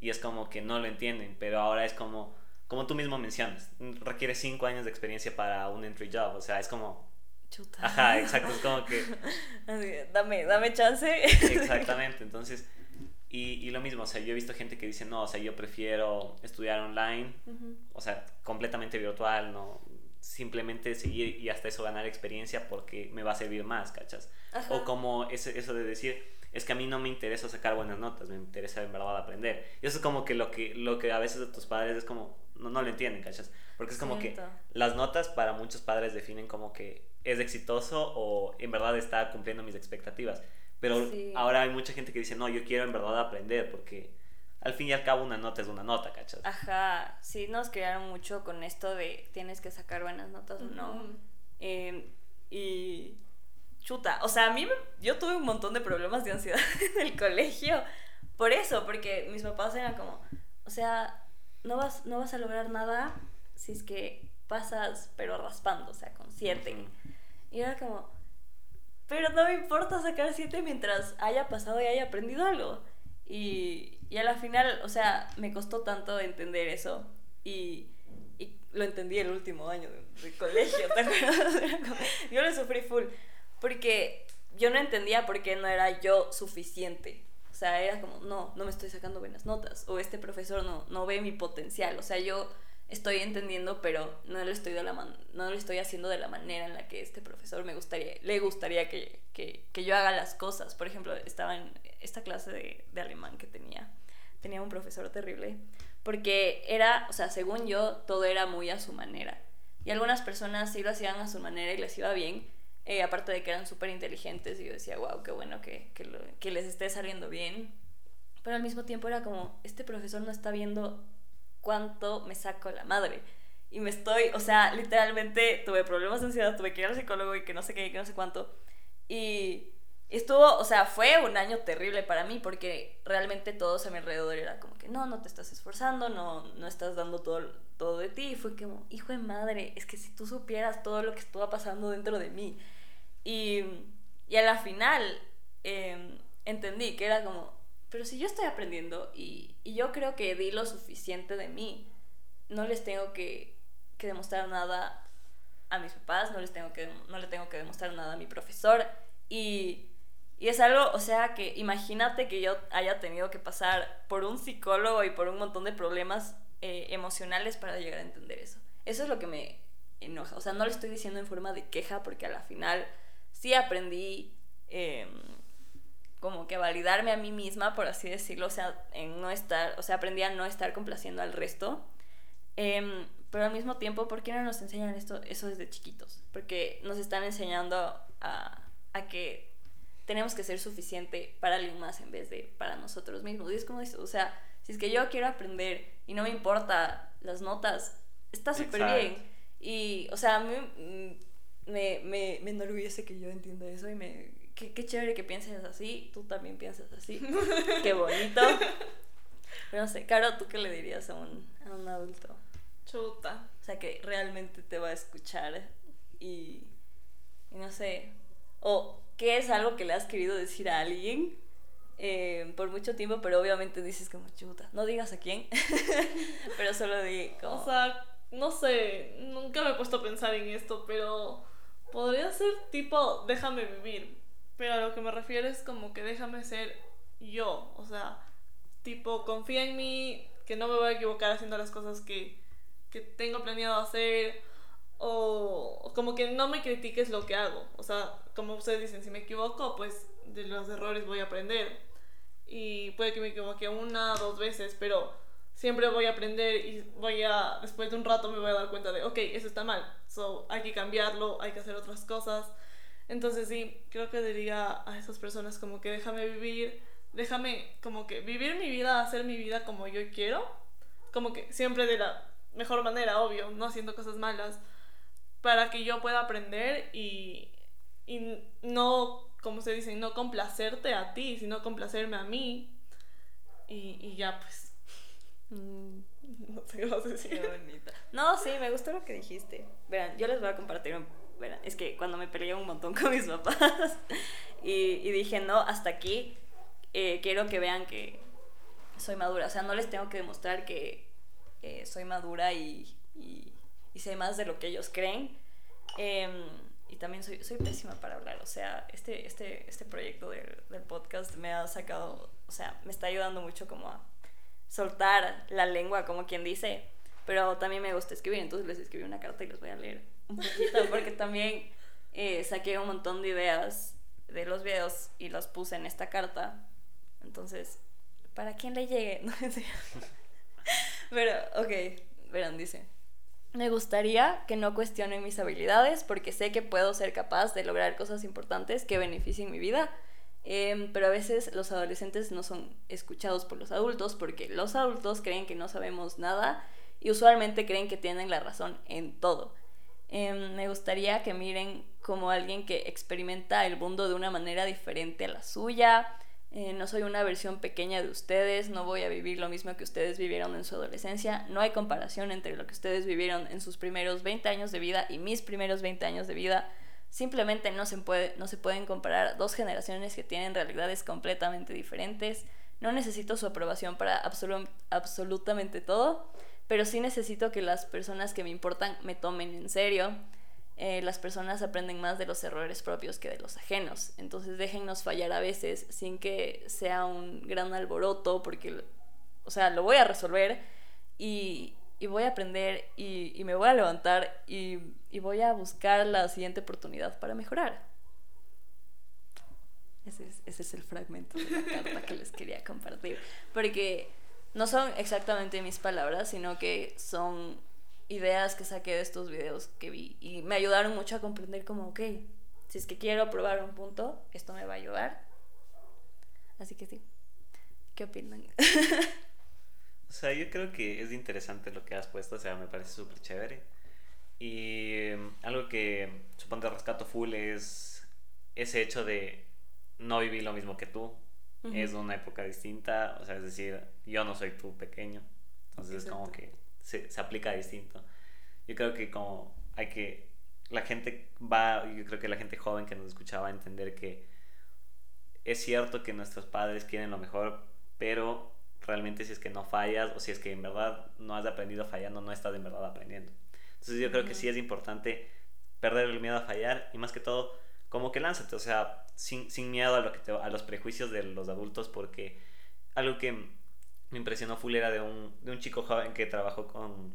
Y es como que no lo entienden, pero ahora es como, como tú mismo mencionas, requiere cinco años de experiencia para un entry job, o sea, es como, Ajá, exacto, es como que... dame, dame chance. Exactamente, entonces, y, y, lo mismo, o sea, yo he visto gente que dice, no, o sea, yo prefiero estudiar online, o sea, completamente virtual, no, simplemente seguir y hasta eso ganar experiencia porque me va a servir más, ¿cachas? O como ese, eso de decir, es que a mí no me interesa sacar buenas notas, me interesa en verdad aprender. Y eso es como que lo que, lo que a veces de tus padres es como, no, no lo entienden, ¿cachas? Porque es como que las notas para muchos padres definen como que es exitoso o en verdad está cumpliendo mis expectativas. Pero ahora hay mucha gente que dice, no, yo quiero en verdad aprender porque al fin y al cabo una nota es una nota, ¿cachas? Ajá, sí nos crearon mucho con esto de tienes que sacar buenas notas o no. Em, y chuta, o sea, a mí yo tuve un montón de problemas de ansiedad en el colegio por eso, porque mis papás eran como, o sea, no vas, no vas a lograr nada si es que pasas pero raspando, o sea, con siete. Y era como, pero no me importa sacar siete mientras haya pasado y haya aprendido algo. Y, y a la final, o sea, me costó tanto entender eso. Y, y lo entendí el último año de, colegio, ¿te acuerdas? yo lo sufrí full. Porque yo no entendía por qué no era yo suficiente. O sea, era como, no, no me estoy sacando buenas notas. O este profesor no, no ve mi potencial. O sea, yo estoy entendiendo, pero no lo estoy, de la no lo estoy haciendo de la manera en la que este profesor me gustaría, le gustaría que, que, que yo haga las cosas. Por ejemplo, estaba en esta clase de, de, alemán que tenía, tenía un profesor terrible, porque era, o sea, según yo, todo era muy a su manera. Y algunas personas sí lo hacían a su manera y les iba bien, eh, aparte de que eran súper inteligentes, y yo decía, wow, qué bueno que, que, que les esté saliendo bien. Pero al mismo tiempo era como, este profesor no está viendo cuánto me saco la madre. Y me estoy, o sea, literalmente tuve problemas de ansiedad, tuve que ir al psicólogo y que no sé qué, que no sé cuánto. Y estuvo, o sea, fue un año terrible para mí porque realmente todos a mi alrededor era como que no, no te estás esforzando, no, no estás dando todo, todo de ti. Y fue como, hijo de madre, es que si tú supieras todo lo que estaba pasando dentro de mí. Y, y a la final em, entendí que era como, pero si yo estoy aprendiendo y, y, yo creo que di lo suficiente de mí, no les tengo que, que, demostrar nada a mis papás, no les tengo que, no le tengo que demostrar nada a mi profesor. Y, y es algo, o sea, que imagínate que yo haya tenido que pasar por un psicólogo y por un montón de problemas eh, emocionales para llegar a entender eso. Eso es lo que me enoja. O sea, no lo estoy diciendo en forma de queja porque a la final sí aprendí. Eh, como que validarme a mí misma, por así decirlo, o sea, en no estar, o sea, aprendí a no estar complaciendo al resto. Em, pero al mismo tiempo, ¿por qué no nos enseñan esto, eso desde chiquitos? Porque nos están enseñando a, a que tenemos que ser suficiente para alguien más en vez de para nosotros mismos. Y es como, o sea, si es que yo quiero aprender y no me importa las notas, está súper bien. Y, o sea, a mí mm, me, me, me enorgullece que yo entienda eso y me... Qué, qué chévere que pienses así, tú también piensas así. qué bonito. Pero no sé, Caro, ¿tú qué le dirías a un, a un adulto? Chuta. O sea, que realmente te va a escuchar y, y no sé. O qué es algo que le has querido decir a alguien eh, por mucho tiempo, pero obviamente dices como chuta. No digas a quién, pero solo di como... O sea, no sé, nunca me he puesto a pensar en esto, pero podría ser tipo, déjame vivir. Pero a lo que me refiero es como que déjame ser yo. O sea, tipo, confía en mí, que no me voy a equivocar haciendo las cosas que, que tengo planeado hacer. O como que no me critiques lo que hago. O sea, como ustedes dicen, si me equivoco, pues de los errores voy a aprender. Y puede que me equivoque una, dos veces, pero siempre voy a aprender y voy a, después de un rato me voy a dar cuenta de, ok, eso está mal, so hay que cambiarlo, hay que hacer otras cosas. Entonces sí, creo que diría a esas personas como que déjame vivir, déjame como que vivir mi vida, hacer mi vida como yo quiero, como que siempre de la mejor manera, obvio, no haciendo cosas malas, para que yo pueda aprender y, y no, como se dice, no complacerte a ti, sino complacerme a mí. Y, y ya, pues. Mm, no sé qué vas a decir. No, sí, me gustó lo que dijiste. Verán, yo les voy a compartir un. Verán, es que cuando me peleé un montón con mis papás y, y dije, no, hasta aquí, eh, quiero que vean que soy madura. O sea, no les tengo que demostrar que eh, soy madura y, y, sé más de lo que ellos creen. Eh, y también soy, soy pésima para hablar. O sea, este, este, este proyecto del, del podcast me ha sacado, o sea, me está ayudando mucho como a soltar la lengua, como quien dice. Pero también me gusta escribir, entonces les escribí una carta y les voy a leer un poquito, porque también eh, saqué un montón de ideas de los videos y los puse en esta carta. Entonces, para quien le llegue, no sé. Pero, ok, verán, dice. Me gustaría que no cuestionen mis habilidades porque sé que puedo ser capaz de lograr cosas importantes que beneficien mi vida, eh, pero a veces los adolescentes no son escuchados por los adultos porque los adultos creen que no sabemos nada y usualmente creen que tienen la razón en todo. Eh, me gustaría que miren como alguien que experimenta el mundo de una manera diferente a la suya, eh, no soy una versión pequeña de ustedes, no voy a vivir lo mismo que ustedes vivieron en su adolescencia, no hay comparación entre lo que ustedes vivieron en sus primeros 20 años de vida y mis primeros 20 años de vida. Simplemente no se, puede, no se pueden comparar dos generaciones que tienen realidades completamente diferentes. No necesito su aprobación para absolu absolutamente todo, pero sí necesito que las personas que me importan me tomen en serio eh, las personas aprenden más de los errores propios que de los ajenos. Entonces déjennos fallar a veces sin que sea un gran alboroto, porque, o sea, lo voy a resolver y, y voy a aprender y, y, me voy a levantar y, y, voy a buscar la siguiente oportunidad para mejorar. Ese es, ese es el fragmento de la carta que les quería compartir. Porque no son exactamente mis palabras, sino que son ideas que saqué de estos videos que vi y me ayudaron mucho a comprender como, ok, si es que quiero probar un punto, esto me va a ayudar. Así que sí, ¿qué opinan? o sea, yo creo que es interesante lo que has puesto, o sea, me parece súper chévere. Y um, algo que supongo rescato full es ese hecho de no vivir lo mismo que tú. Uh -huh. Es una época distinta, o sea, es decir, yo no soy tú pequeño. Entonces es como que se, se, aplica distinto. Yo creo que como hay que, la gente va, yo creo que la gente joven que nos escuchaba va a entender que es cierto que nuestros padres quieren lo mejor, pero realmente si es que no fallas o si es que en verdad no has aprendido fallando, no estás en verdad aprendiendo. Entonces yo creo uh -huh. que sí es importante perder el miedo a fallar y más que todo, como que lánzate, o sea, sin, sin miedo a, lo que te, a los prejuicios de los adultos, porque algo que me impresionó full era de un, de un chico joven que trabajó con,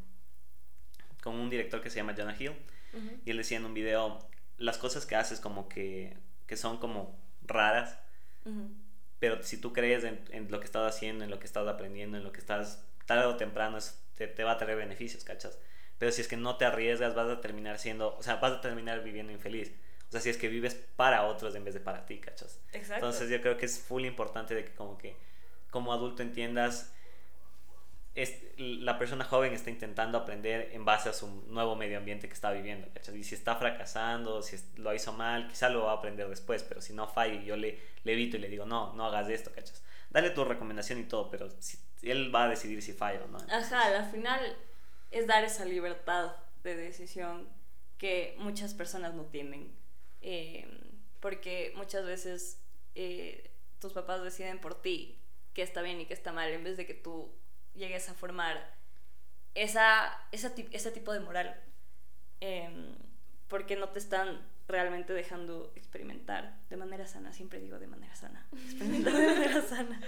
con un director que se llama Jonah Hill. Uh -huh. Y él decía en un video, las cosas que haces como que, que son como raras, uh -huh. pero si tú crees en, en, lo que estás haciendo, en lo que estás aprendiendo, en lo que estás tarde o temprano, te, te, va a traer beneficios, ¿cachas? Pero si es que no te arriesgas, vas a terminar siendo, o sea, vas a terminar viviendo infeliz. O sea, si es que vives para otros en vez de para ti, ¿cachas? Exacto. Entonces yo creo que es full importante de que como que como adulto entiendas es, la persona joven está intentando aprender en base a su nuevo medio ambiente que está viviendo, ¿cachas? Y si está fracasando, si lo hizo mal, quizá lo va a aprender después, pero si no falla yo le, le evito y le digo, no, no hagas esto, ¿cachas? Dale tu recomendación y todo, pero él va a decidir si falla o no. Ajá, al final es dar esa libertad de decisión que muchas personas no tienen. Eh, porque muchas veces eh, tus papás deciden por ti qué está bien y qué está mal, en vez de que tú llegues a formar esa, esa ese tipo de moral. Em, porque no te están realmente dejando experimentar de manera sana, siempre digo de manera sana, experimentar de manera sana.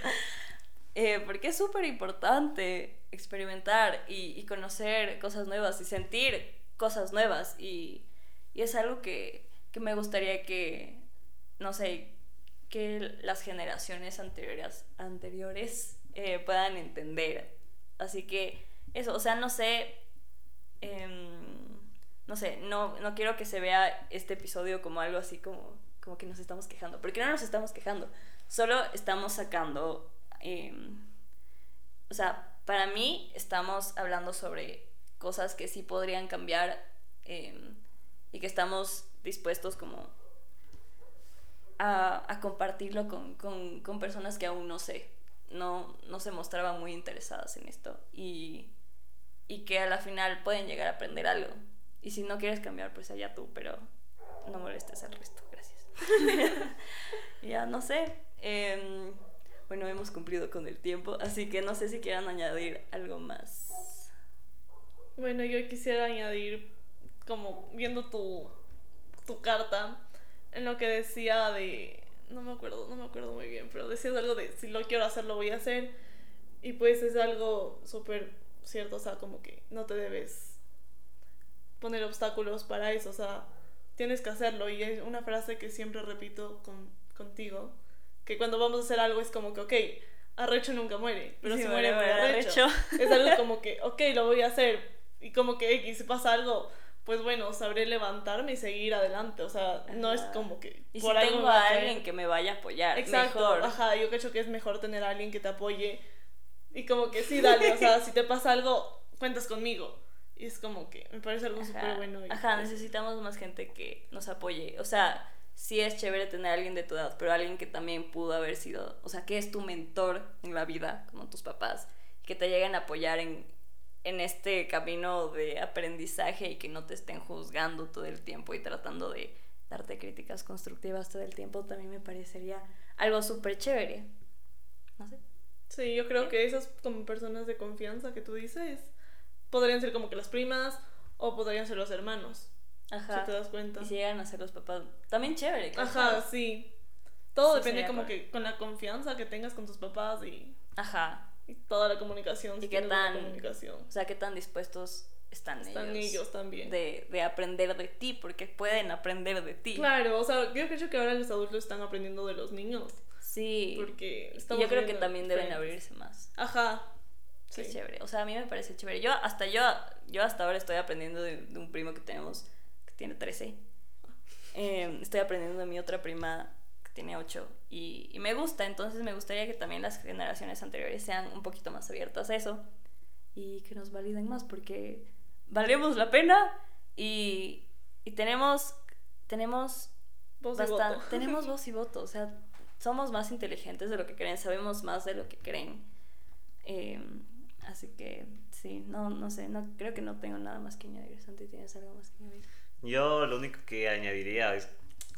Eh, porque es súper importante experimentar y, y, conocer cosas nuevas y sentir cosas nuevas y, y es algo que, que, me gustaría que, no sé, que las generaciones anteriores, anteriores eh, puedan entender. Así que eso, o sea, no sé, em, no sé, no, no quiero que se vea este episodio como algo así como, como que nos estamos quejando, porque no nos estamos quejando, solo estamos sacando, em, o sea, para mí estamos hablando sobre cosas que sí podrían cambiar em, y que estamos dispuestos como a, a compartirlo con, con, con, personas que aún no sé, no, no se mostraban muy interesadas en esto y, y que a la final pueden llegar a aprender algo. Y si no quieres cambiar, pues allá tú, pero no molestes al resto, gracias. ya no sé. Em, bueno, hemos cumplido con el tiempo, así que no sé si quieran añadir algo más. Bueno, yo quisiera añadir, como viendo tu, tu carta, en lo que decía de no me acuerdo, no me acuerdo muy bien, pero decías algo de si lo quiero hacer, lo voy a hacer. Y pues es algo súper cierto, o sea, como que no te debes poner obstáculos para eso, o sea, tienes que hacerlo. Y es una frase que siempre repito con, contigo, que cuando vamos a hacer algo es como que, ok, arrecho nunca muere, pero si muere, muere arrecho. Es algo como que, ok, lo voy a hacer. Y como que, si pasa algo, pues bueno, sabré levantarme y seguir adelante. O sea, no es como que. Y por si tengo a alguien que me vaya a apoyar. Exacto. Mejor. Ajá, yo creo que es mejor tener a alguien que te apoye. Y como que sí, dale, o sea, si te pasa algo, cuentas conmigo. Y es como que me parece algo súper bueno. Ajá, necesitamos más gente que nos apoye. O sea, sí es chévere tener a alguien de tu edad, pero alguien que también pudo haber sido, o sea, que es tu mentor en la vida, como tus papás, que te lleguen a apoyar en, en este camino de aprendizaje y que no te estén juzgando todo el tiempo y tratando de darte críticas constructivas todo el tiempo, también me parecería algo súper chévere. No sé. Sí, yo creo que esas como personas de confianza que tú dices podrían ser como que las primas o podrían ser los hermanos. Ajá. Si te das cuenta. Y si llegan a ser los papás, también chévere. Ajá, sí. Todo depende como que con la confianza que tengas con tus papás y... Ajá y toda la comunicación. Y qué tan, comunicación. o sea, qué tan dispuestos están, están ellos, también. De, de, aprender de ti, porque pueden aprender de ti. Claro, o sea, yo creo que ahora los adultos están aprendiendo de los niños. Sí. Porque yo creo que también deben abrirse más. Ajá. Sí. chévere. O sea, a mí me parece chévere. Yo hasta yo, yo hasta ahora estoy aprendiendo de, un primo que tenemos que tiene 13. Eh, estoy aprendiendo de mi otra prima tiene 8 y, y, me gusta, entonces me gustaría que también las generaciones anteriores sean un poquito más abiertas a eso y que nos validen más porque valemos la pena y, y tenemos, tenemos, voz y voto. tenemos voz y voto, o sea, somos más inteligentes de lo que creen, sabemos más de lo que creen. Em, así que sí, no, no sé, no, creo que no tengo nada más que añadir. Santi, ¿tienes algo más que añadir? Yo lo único que añadiría es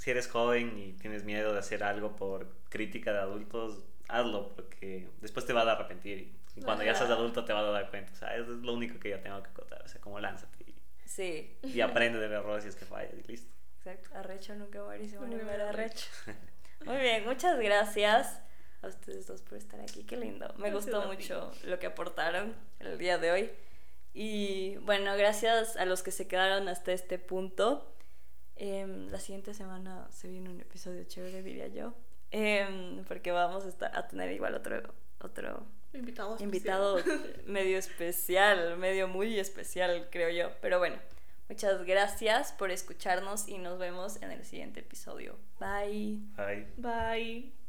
si eres joven y tienes miedo de hacer algo por crítica de adultos, hazlo, porque después te vas a arrepentir. Y cuando ya seas adulto te vas a dar cuenta. O sea, eso es lo único que yo tengo que contar. O sea, como lánzate. Y, sí. Y aprende del error si es que fallas y listo. Exacto. Arrecho nunca muere, se muere arrecho. Muy bien, muchas gracias a ustedes dos por estar aquí. Qué lindo. Me gustó mucho lo que aportaron el día de hoy. Y bueno, gracias a los que se quedaron hasta este punto. Em, la siguiente semana se viene un episodio chévere, diría yo. Em, porque vamos a, estar, a tener igual otro, otro invitado, invitado medio especial, medio muy especial, creo yo. Pero bueno, muchas gracias por escucharnos y nos vemos en el siguiente episodio. Bye. Bye. Bye.